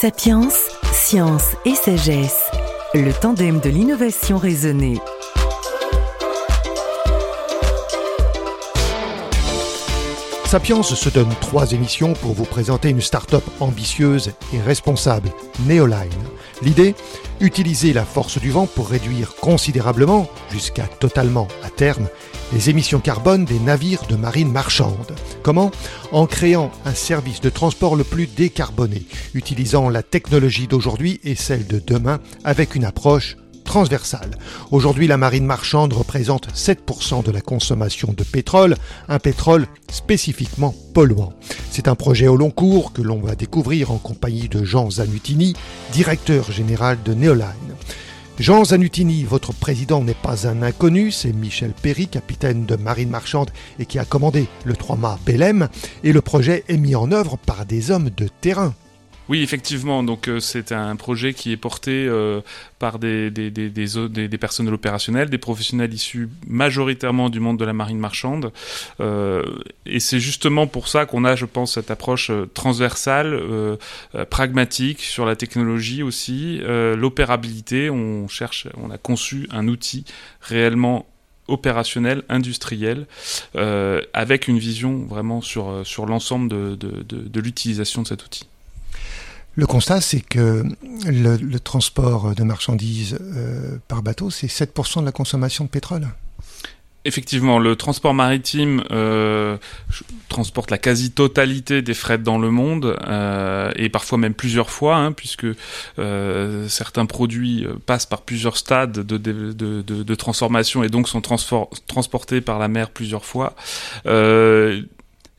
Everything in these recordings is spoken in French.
Sapiens, science et sagesse, le tandem de l'innovation raisonnée. Sapiens se donne trois émissions pour vous présenter une start-up ambitieuse et responsable, Neoline. L'idée Utiliser la force du vent pour réduire considérablement, jusqu'à totalement à terme, les émissions carbone des navires de marine marchande. Comment? En créant un service de transport le plus décarboné, utilisant la technologie d'aujourd'hui et celle de demain avec une approche transversale. Aujourd'hui, la marine marchande représente 7% de la consommation de pétrole, un pétrole spécifiquement polluant. C'est un projet au long cours que l'on va découvrir en compagnie de Jean Zanutini, directeur général de Neoline. Jean Zanutini, votre président n'est pas un inconnu, c'est Michel Perry, capitaine de marine marchande et qui a commandé le 3 mâts Belém, et le projet est mis en œuvre par des hommes de terrain. Oui, effectivement. Donc euh, c'est un projet qui est porté euh, par des, des, des, des, des personnels opérationnels, des professionnels issus majoritairement du monde de la marine marchande. Euh, et c'est justement pour ça qu'on a, je pense, cette approche transversale, pragmatique sur la technologie aussi, l'opérabilité. On cherche, on a conçu un outil réellement opérationnel, industriel, avec une vision vraiment sur, l'ensemble de l'utilisation de cet outil. Le constat, c'est que le, transport de marchandises euh, par bateau, c'est 7% de la consommation de pétrole. Effectivement, le transport maritime euh, transporte la quasi-totalité des frais dans le monde euh, et parfois même plusieurs fois, hein, puisque certains produits passent par plusieurs stades de, de, de, de transformation et donc sont transportés par la mer plusieurs fois.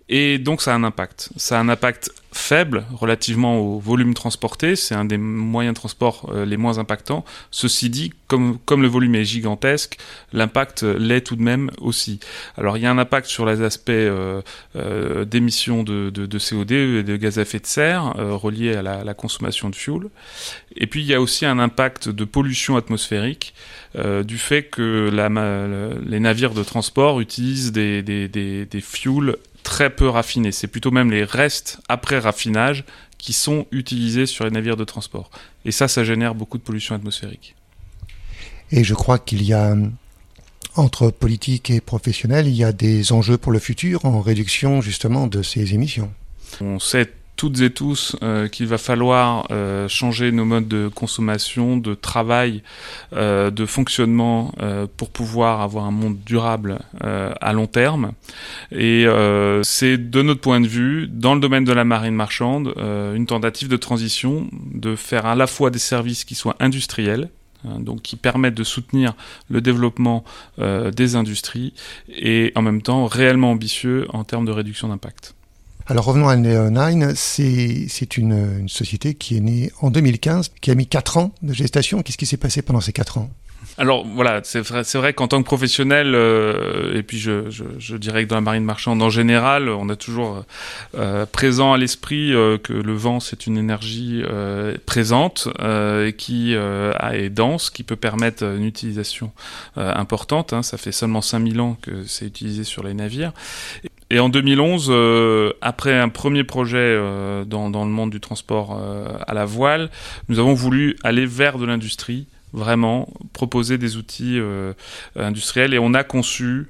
Et donc ça a un impact. Ça a un impact faible relativement au volume transporté, c'est un des moyens de transport euh, les moins impactants. Ceci dit, comme, comme le volume est gigantesque, l'impact l'est tout de même aussi. Alors il y a un impact sur les aspects euh, euh, d'émissions de, de, de, CO2 et de gaz à effet de serre reliés à la, consommation de fuel. Et puis il y a aussi un impact de pollution atmosphérique du fait que les navires de transport utilisent des, des, des, des fuels très peu raffinés. C'est plutôt même les restes après raffinage qui sont utilisés sur les navires de transport. Et ça, ça génère beaucoup de pollution atmosphérique. Et je crois qu'il y a, entre politique et professionnel, il y a des enjeux pour le futur en réduction justement de ces émissions. On sait toutes et tous euh, qu'il va falloir euh, changer nos modes de consommation, de travail, euh, de fonctionnement euh, pour pouvoir avoir un monde durable à long terme. Et c'est de notre point de vue, dans le domaine de la marine marchande, une tentative de transition, de faire à la fois des services qui soient industriels, hein, donc qui permettent de soutenir le développement des industries et en même temps réellement ambitieux en termes de réduction d'impact. Alors revenons à Neo9, c'est une, société qui est née en 2015, qui a mis 4 ans de gestation. Qu'est-ce qui s'est passé pendant ces 4 ans? Alors voilà, c'est vrai, vrai qu'en tant que professionnel, euh, et puis je, dirais que dans la marine marchande en général, on a toujours euh, présent à l'esprit euh, que le vent c'est une énergie présente et qui est dense, qui peut permettre une utilisation importante. Hein, ça fait seulement 5000 ans que c'est utilisé sur les navires. Et en 2011, euh, après un premier projet euh, dans, le monde du transport euh, à la voile, nous avons voulu aller vers de l'industrie, vraiment proposer des outils industriels. Et on a conçu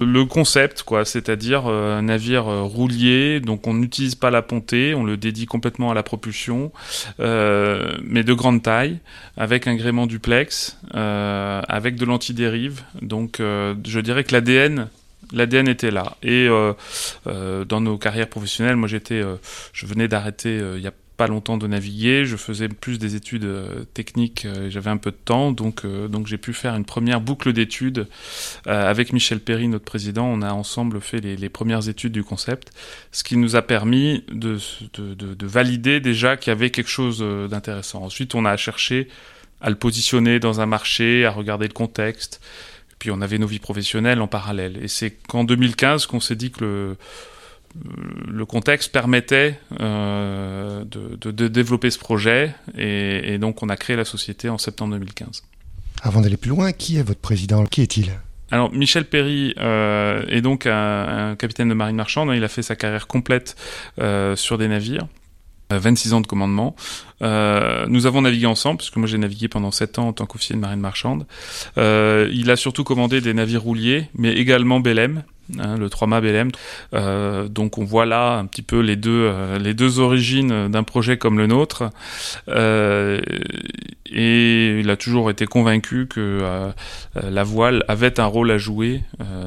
le concept quoi c'est-à-dire un navire roulier. Donc on n'utilise pas la pontée on le dédie complètement à la propulsion mais de grande taille avec un gréement duplex avec de l'antidérive. Donc je dirais que l'ADN l'ADN était là. Et euh, euh, dans nos carrières professionnelles, moi j'étais, euh, je venais d'arrêter il y a pas longtemps de naviguer, je faisais plus des études techniques, euh, j'avais un peu de temps, donc, donc j'ai pu faire une première boucle d'études avec Michel Perry, notre président. On a ensemble fait les, premières études du concept, ce qui nous a permis de, de, de valider déjà qu'il y avait quelque chose d'intéressant. Ensuite, on a cherché à le positionner dans un marché, à regarder le contexte, puis on avait nos vies professionnelles en parallèle. Et c'est qu'en 2015 qu'on s'est dit que le, le contexte permettait euh, de, de, de, développer ce projet et, et, donc on a créé la société en septembre 2015. Avant d'aller plus loin, qui est votre président? Qui est-il? Alors Michel Perry euh, est donc un, un, capitaine de marine marchande. Il a fait sa carrière complète euh, sur des navires. 26 ans de commandement. Euh, nous avons navigué ensemble, puisque moi j'ai navigué pendant 7 ans en tant qu'officier de marine marchande. Euh, il a surtout commandé des navires rouliers, mais également Belém, Hein, le 3-mât BLM. Euh, donc on voit là un petit peu les deux, euh, les deux origines d'un projet comme le nôtre. Euh, et il a toujours été convaincu que la voile avait un rôle à jouer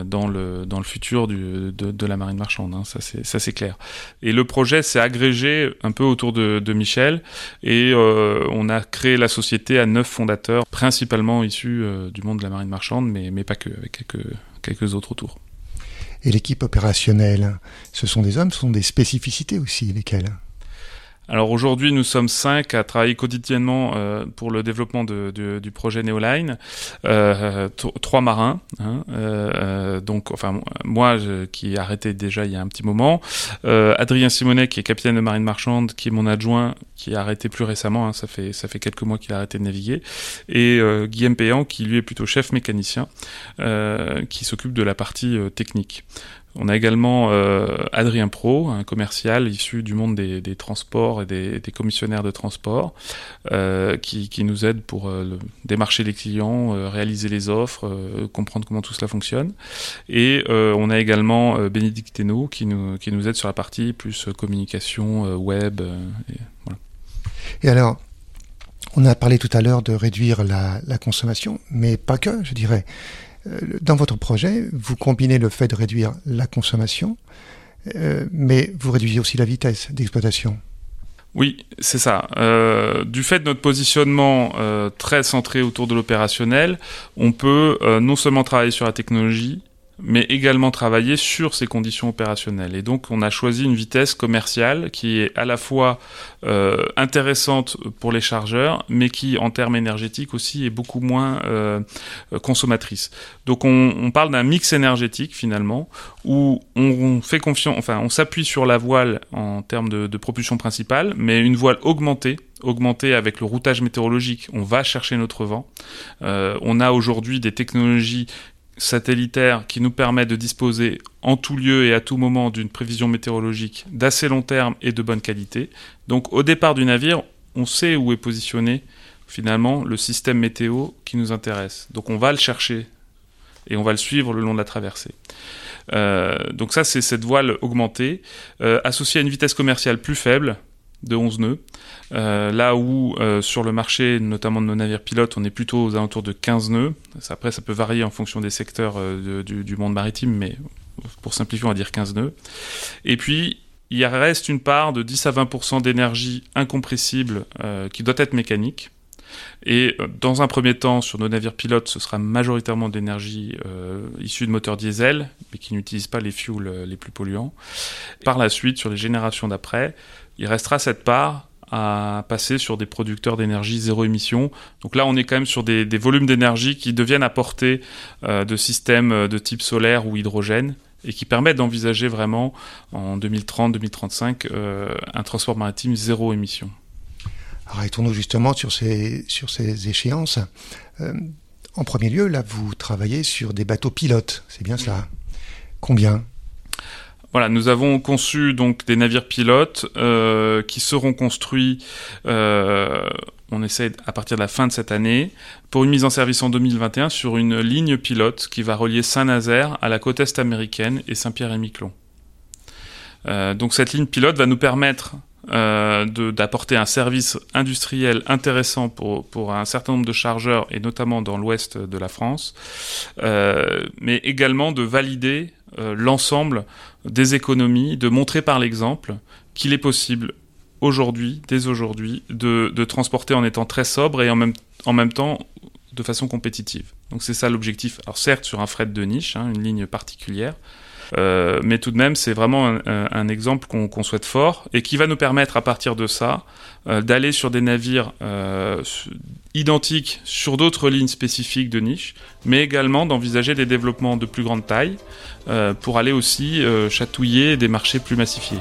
dans, le, dans le futur de, la marine marchande. Hein, ça c'est clair. Et le projet s'est agrégé un peu autour de, de Michel et on a créé la société à neuf fondateurs, principalement issus du monde de la marine marchande, mais, mais pas que, avec quelques, quelques autres autour. Et l'équipe opérationnelle, ce sont des hommes, ce sont des spécificités aussi, lesquelles? Alors aujourd'hui, nous sommes cinq à travailler quotidiennement euh, pour le développement du projet Neoline. Euh, trois marins, hein, euh, donc enfin moi qui ai arrêté déjà il y a un petit moment. Euh, Adrien Simonet qui est capitaine de marine marchande, qui est mon adjoint, qui a arrêté plus récemment. Hein, ça fait ça fait quelques mois qu'il a arrêté de naviguer. Et Guillaume Péan qui lui est plutôt chef mécanicien, qui s'occupe de la partie technique. On a également euh, Adrien Pro, un commercial issu du monde des, transports et des, commissionnaires de transport, euh, qui, nous aide pour euh, démarcher les clients, réaliser les offres, comprendre comment tout cela fonctionne. Et on a également Bénédicte Thénault qui nous, aide sur la partie plus communication, web. Et, alors, on a parlé tout à l'heure de réduire la consommation, mais pas que, je dirais. Euh, dans votre projet, vous combinez le fait de réduire la consommation, euh, mais vous réduisez aussi la vitesse d'exploitation. Oui, c'est ça. Euh, du fait de notre positionnement très centré autour de l'opérationnel, on peut non seulement travailler sur la technologie, mais également travailler sur ces conditions opérationnelles. Et donc, on a choisi une vitesse commerciale qui est à la fois euh, intéressante pour les chargeurs, mais qui, en termes énergétiques aussi, est beaucoup moins euh, consommatrice. Donc, on, on parle d'un mix énergétique finalement, où on, fait confiance, enfin, on s'appuie sur la voile en termes de, de propulsion principale, mais une voile augmentée augmentée avec le routage météorologique, on va chercher notre vent. Euh, on a aujourd'hui des technologies satellitaire qui nous permet de disposer en tout lieu et à tout moment d'une prévision météorologique d'assez long terme et de bonne qualité. Donc au départ du navire, on sait où est positionné finalement le système météo qui nous intéresse. Donc on va le chercher et on va le suivre le long de la traversée. Euh, donc ça c'est cette voile augmentée, euh, associée à une vitesse commerciale plus faible, de 11 nœuds. Euh, là où euh, sur le marché, notamment de nos navires pilotes, on est plutôt aux alentours de 15 nœuds. après, ça peut varier en fonction des secteurs euh, du, monde maritime, mais pour simplifier, on va dire 15 nœuds. Et puis, il reste une part de 10 à 20% d'énergie incompressible qui doit être mécanique. Et dans un premier temps, sur nos navires pilotes, ce sera majoritairement d'énergie issue de moteurs diesel, mais qui n'utilisent pas les fuels les plus polluants. Par la suite, sur les générations d'après, il restera cette part à passer sur des producteurs d'énergie zéro émission. Donc là, on est quand même sur des, volumes d'énergie qui deviennent à portée euh, de systèmes euh, de type solaire ou hydrogène et qui permettent d'envisager vraiment en 2030-2035 euh, un transport maritime zéro émission. Arrêtons-nous justement sur ces, sur ces échéances. en premier lieu, là, vous travaillez sur des bateaux pilotes, c'est bien cela Combien? Voilà, nous avons conçu donc des navires pilotes euh, qui seront construits. Euh, on essaie à partir de la fin de cette année pour une mise en service en 2021 sur une ligne pilote qui va relier Saint-Nazaire à la côte est américaine et Saint-Pierre-et-Miquelon. Euh, donc cette ligne pilote va nous permettre euh, d'apporter un service industriel intéressant pour, pour un certain nombre de chargeurs et notamment dans l'ouest de la France, euh, mais également de valider euh, l'ensemble des économies, de montrer par l'exemple qu'il est possible aujourd'hui, dès aujourd'hui, de, de, transporter en étant très sobre et en même, en même temps de façon compétitive. Donc c'est ça l'objectif. Alors certes sur un fret de niche, hein, une ligne particulière, mais tout de même, c'est vraiment un, exemple qu'on souhaite fort et qui va nous permettre à partir de ça euh, d'aller sur des navires euh, identiques sur d'autres lignes spécifiques de niche, mais également d'envisager des développements de plus grande taille pour aller aussi chatouiller des marchés plus massifiés.